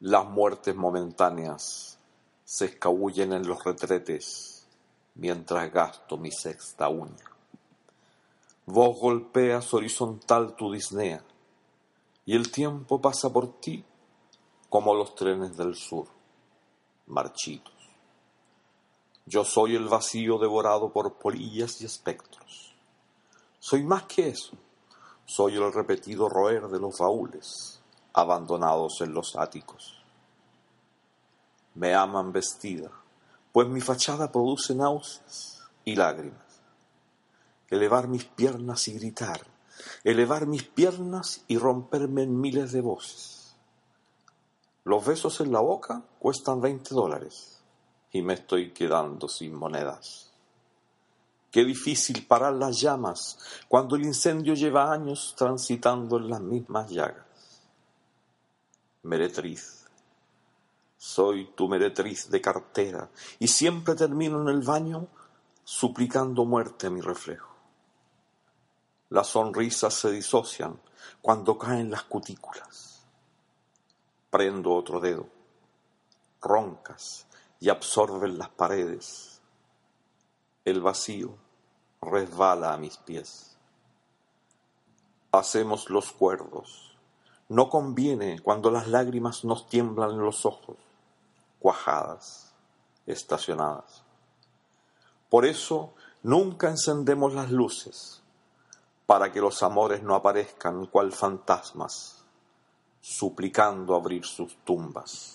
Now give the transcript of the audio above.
Las muertes momentáneas se escabullen en los retretes mientras gasto mi sexta uña. Vos golpeas horizontal tu disnea y el tiempo pasa por ti como los trenes del sur, marchitos. Yo soy el vacío devorado por polillas y espectros. Soy más que eso. Soy el repetido roer de los baúles abandonados en los áticos. Me aman vestida, pues mi fachada produce náuseas y lágrimas. Elevar mis piernas y gritar, elevar mis piernas y romperme en miles de voces. Los besos en la boca cuestan 20 dólares y me estoy quedando sin monedas. Qué difícil parar las llamas cuando el incendio lleva años transitando en las mismas llagas meretriz. Soy tu meretriz de cartera y siempre termino en el baño suplicando muerte a mi reflejo. Las sonrisas se disocian cuando caen las cutículas. Prendo otro dedo, roncas y absorben las paredes. El vacío resbala a mis pies. Hacemos los cuerdos no conviene cuando las lágrimas nos tiemblan en los ojos, cuajadas, estacionadas. Por eso nunca encendemos las luces, para que los amores no aparezcan cual fantasmas, suplicando abrir sus tumbas.